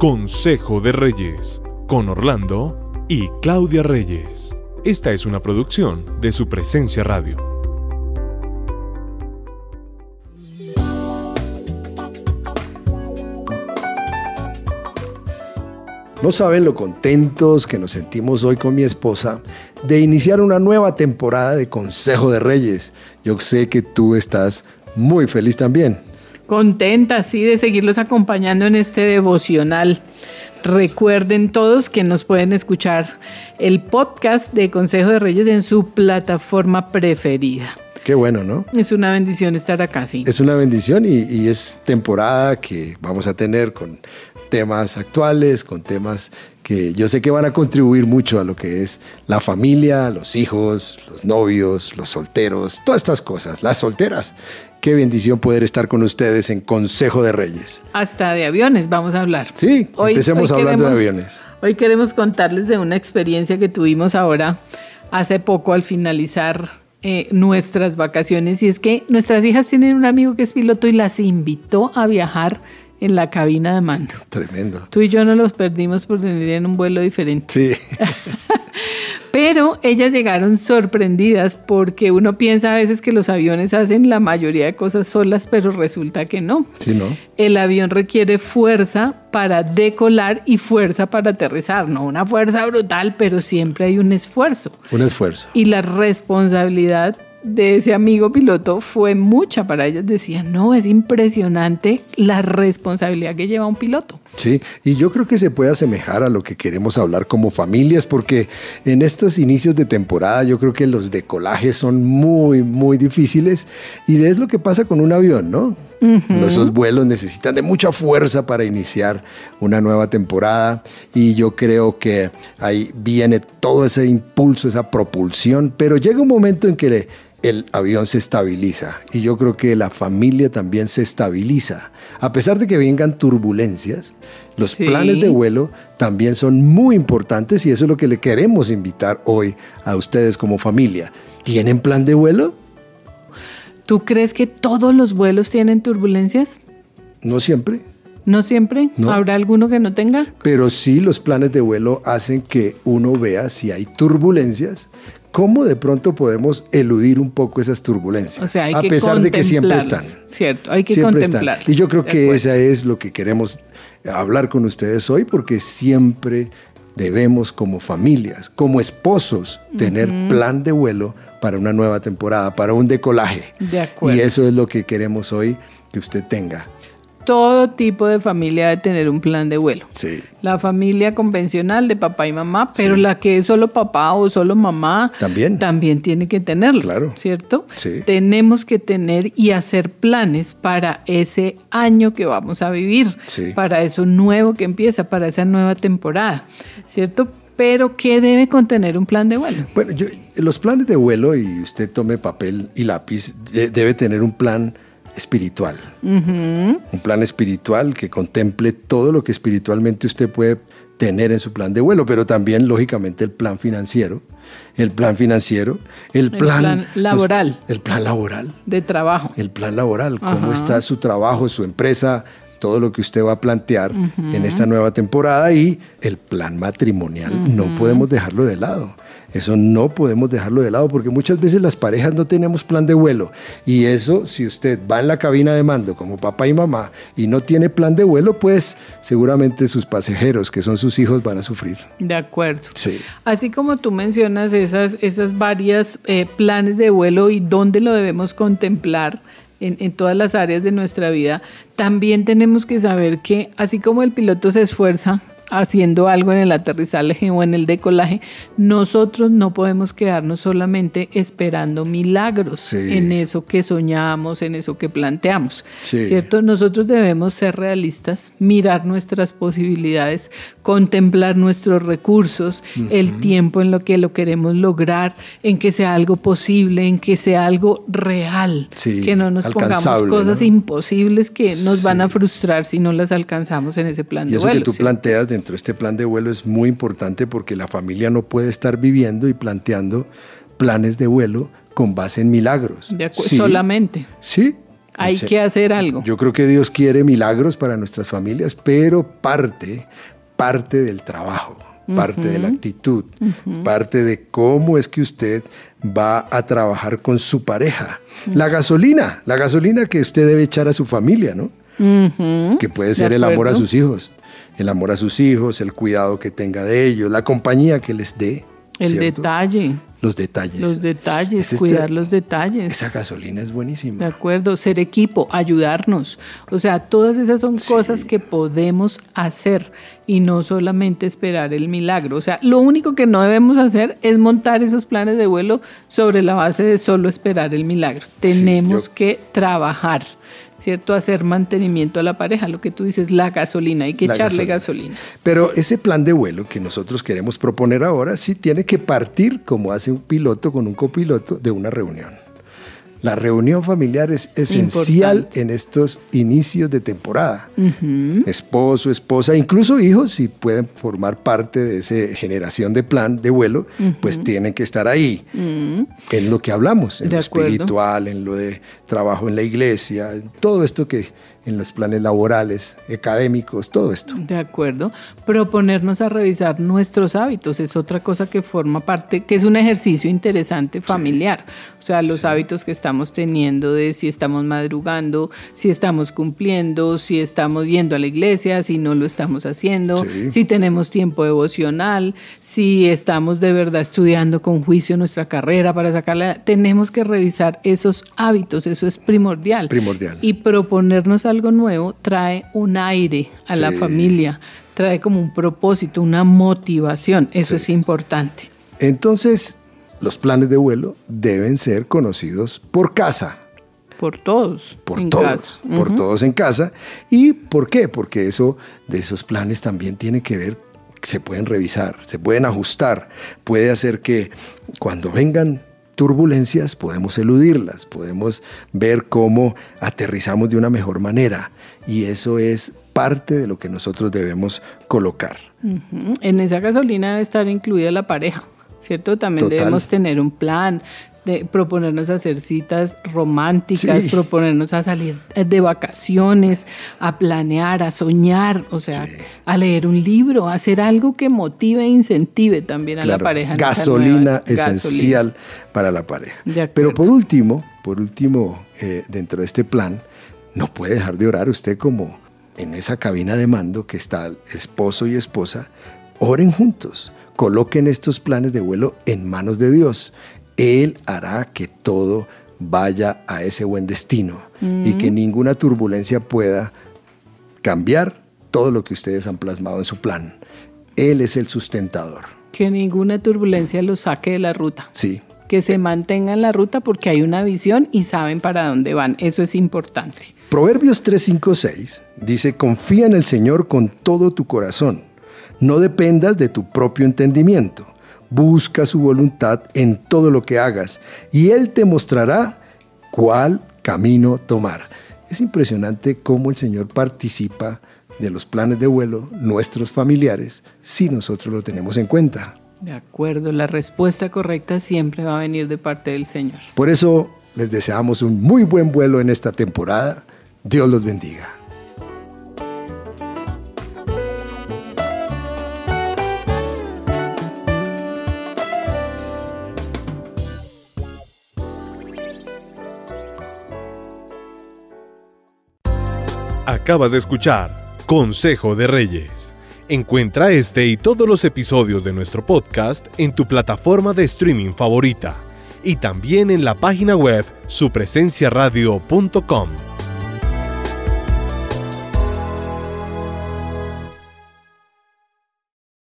Consejo de Reyes, con Orlando y Claudia Reyes. Esta es una producción de su presencia radio. No saben lo contentos que nos sentimos hoy con mi esposa de iniciar una nueva temporada de Consejo de Reyes. Yo sé que tú estás muy feliz también. Contenta, sí, de seguirlos acompañando en este devocional. Recuerden todos que nos pueden escuchar el podcast de Consejo de Reyes en su plataforma preferida. Qué bueno, ¿no? Es una bendición estar acá, sí. Es una bendición y, y, es temporada que vamos a tener con temas actuales, con temas que yo sé que van a contribuir mucho a lo que es la familia, los hijos, los novios, los solteros, todas estas cosas, las solteras. Qué bendición poder estar con ustedes en Consejo de Reyes. Hasta de aviones vamos a hablar. Sí, hoy, empecemos hoy hablando queremos, de aviones. Hoy queremos contarles de una experiencia que tuvimos ahora, hace poco, al finalizar eh, nuestras vacaciones. Y es que nuestras hijas tienen un amigo que es piloto y las invitó a viajar en la cabina de mando. Tremendo. Tú y yo no los perdimos por venir en un vuelo diferente. Sí. Pero ellas llegaron sorprendidas porque uno piensa a veces que los aviones hacen la mayoría de cosas solas, pero resulta que no. Sí, ¿no? El avión requiere fuerza para decolar y fuerza para aterrizar. No una fuerza brutal, pero siempre hay un esfuerzo. Un esfuerzo. Y la responsabilidad de ese amigo piloto fue mucha para ellas. Decían, no, es impresionante la responsabilidad que lleva un piloto. Sí, y yo creo que se puede asemejar a lo que queremos hablar como familias, porque en estos inicios de temporada yo creo que los decolajes son muy, muy difíciles y es lo que pasa con un avión, ¿no? Uh -huh. Esos vuelos necesitan de mucha fuerza para iniciar una nueva temporada y yo creo que ahí viene todo ese impulso, esa propulsión, pero llega un momento en que el avión se estabiliza y yo creo que la familia también se estabiliza. A pesar de que vengan turbulencias, los sí. planes de vuelo también son muy importantes y eso es lo que le queremos invitar hoy a ustedes como familia. ¿Tienen plan de vuelo? ¿Tú crees que todos los vuelos tienen turbulencias? No siempre. ¿No siempre? No. ¿Habrá alguno que no tenga? Pero sí los planes de vuelo hacen que uno vea si hay turbulencias, cómo de pronto podemos eludir un poco esas turbulencias, o sea, hay a que pesar de que siempre están. Cierto, hay que siempre contemplar. Están. Y yo creo que esa es lo que queremos hablar con ustedes hoy, porque siempre debemos como familias, como esposos, tener uh -huh. plan de vuelo para una nueva temporada, para un decolaje. De acuerdo. Y eso es lo que queremos hoy que usted tenga. Todo tipo de familia debe tener un plan de vuelo. Sí. La familia convencional de papá y mamá, pero sí. la que es solo papá o solo mamá también, también tiene que tenerlo. Claro. ¿Cierto? Sí. Tenemos que tener y hacer planes para ese año que vamos a vivir, sí. para eso nuevo que empieza, para esa nueva temporada. ¿Cierto? Pero, ¿qué debe contener un plan de vuelo? Bueno, yo, los planes de vuelo, y usted tome papel y lápiz, debe tener un plan espiritual. Uh -huh. Un plan espiritual que contemple todo lo que espiritualmente usted puede tener en su plan de vuelo, pero también, lógicamente, el plan financiero. El plan financiero, el, el plan, laboral. Los, el plan laboral. De trabajo. El plan laboral. Cómo está su trabajo, su empresa, todo lo que usted va a plantear uh -huh. en esta nueva temporada y el plan matrimonial. Uh -huh. No podemos dejarlo de lado. Eso no podemos dejarlo de lado porque muchas veces las parejas no tenemos plan de vuelo. Y eso, si usted va en la cabina de mando como papá y mamá y no tiene plan de vuelo, pues seguramente sus pasajeros, que son sus hijos, van a sufrir. De acuerdo. Sí. Así como tú mencionas esas, esas varias eh, planes de vuelo y dónde lo debemos contemplar. En, en, todas las áreas de nuestra vida, también tenemos que saber que así como el piloto se esfuerza haciendo algo en el aterrizaje o en el decolaje, nosotros no podemos quedarnos solamente esperando milagros sí. en eso que soñamos, en eso que planteamos, sí. ¿cierto? Nosotros debemos ser realistas, mirar nuestras posibilidades, contemplar nuestros recursos, uh -huh. el tiempo en lo que lo queremos lograr, en que sea algo posible, en que sea algo real, sí. que no nos pongamos cosas ¿no? imposibles que nos van a frustrar si no las alcanzamos en ese plan y de eso vuelo. que tú planteas dentro este plan de vuelo es muy importante porque la familia no puede estar viviendo y planteando planes de vuelo con base en milagros. De sí. Solamente. Sí. Hay que hacer algo. Yo creo que Dios quiere milagros para nuestras familias, pero parte, parte del trabajo, parte de la actitud, parte de cómo es que usted va a trabajar con su pareja. La gasolina, la gasolina que usted debe echar a su familia, ¿no? Que puede ser el amor a sus hijos, el amor a sus hijos, el cuidado que tenga de ellos, la compañía que les dé. El detalle. Los detalles. Los detalles, cuidar los detalles. Esa gasolina es buenísima. De acuerdo, ser equipo, ayudarnos. O sea, todas esas son cosas que podemos hacer y no solamente esperar el milagro. O sea, lo único que no debemos hacer es montar esos planes de vuelo sobre la base de solo esperar el milagro. Tenemos que trabajar ¿cierto? Hacer mantenimiento a la pareja, lo que tú dices, la gasolina, hay que echarle gasolina. Pero ese plan de vuelo que nosotros queremos proponer ahora sí tiene que partir, como hace un piloto con un copiloto, de una reunión. La reunión familiar es esencial en estos inicios de temporada. Esposo, esposa, incluso hijos, si pueden formar parte de esa generación de plan de vuelo, pues tienen que estar ahí. En lo que hablamos, en lo espiritual, en lo de trabajo en la iglesia, en todo esto que en los planes laborales, académicos, todo esto. De acuerdo. Proponernos a revisar nuestros hábitos es otra cosa que forma parte, que es un ejercicio interesante familiar. O sea, los hábitos que estamos teniendo de si estamos madrugando, si estamos cumpliendo, si estamos yendo a la iglesia, si no lo estamos haciendo, si tenemos tiempo devocional, si estamos de verdad estudiando con juicio nuestra carrera para sacarla. Tenemos que revisar esos hábitos, eso es primordial. Primordial. Y proponernos algo nuevo trae un aire a la familia, trae como un propósito, una motivación. Eso es importante. Entonces, los planes de vuelo deben ser conocidos por casa. Por todos. Por todos. Por todos en casa. ¿Y por qué? Porque eso de esos planes también tiene que ver, se pueden revisar, se pueden ajustar. Puede hacer que cuando vengan turbulencias podemos eludirlas, podemos ver cómo aterrizamos de una mejor manera y eso es parte de lo que nosotros debemos colocar. En esa gasolina debe estar incluida la pareja, ¿cierto? También debemos tener un plan, de proponernos hacer citas románticas, proponernos a salir de vacaciones, a planear, a soñar, o sea, a leer un libro, a hacer algo que motive e incentive también a la pareja. Gasolina esencial para la pareja. Pero por último, por último, eh, dentro de este plan, no puede dejar de orar usted como en esa cabina de mando que está esposo y esposa, oren juntos, coloquen estos planes de vuelo en manos de Dios. Él hará que todo vaya a ese buen destino y que ninguna turbulencia pueda cambiar todo lo que ustedes han plasmado en su plan. Él es el sustentador. Que ninguna turbulencia lo saque de la ruta. Sí. Que se mantenga en la ruta porque hay una visión y saben para dónde van. Eso es importante. Proverbios 3:5-6 dice, confía en el Señor con todo tu corazón. No dependas de tu propio entendimiento busca su voluntad en todo lo que hagas y Él te mostrará cuál camino tomar. Es impresionante cómo el Señor participa de los planes de vuelo nuestros familiares si nosotros lo tenemos en cuenta. De acuerdo, la respuesta correcta siempre va a venir de parte del Señor. Por eso les deseamos un muy buen vuelo en esta temporada. Dios los bendiga. Acabas de escuchar Consejo de Reyes. Encuentra este y todos los episodios de nuestro podcast en tu plataforma de streaming favorita y también en la página web supresenciaradio.com.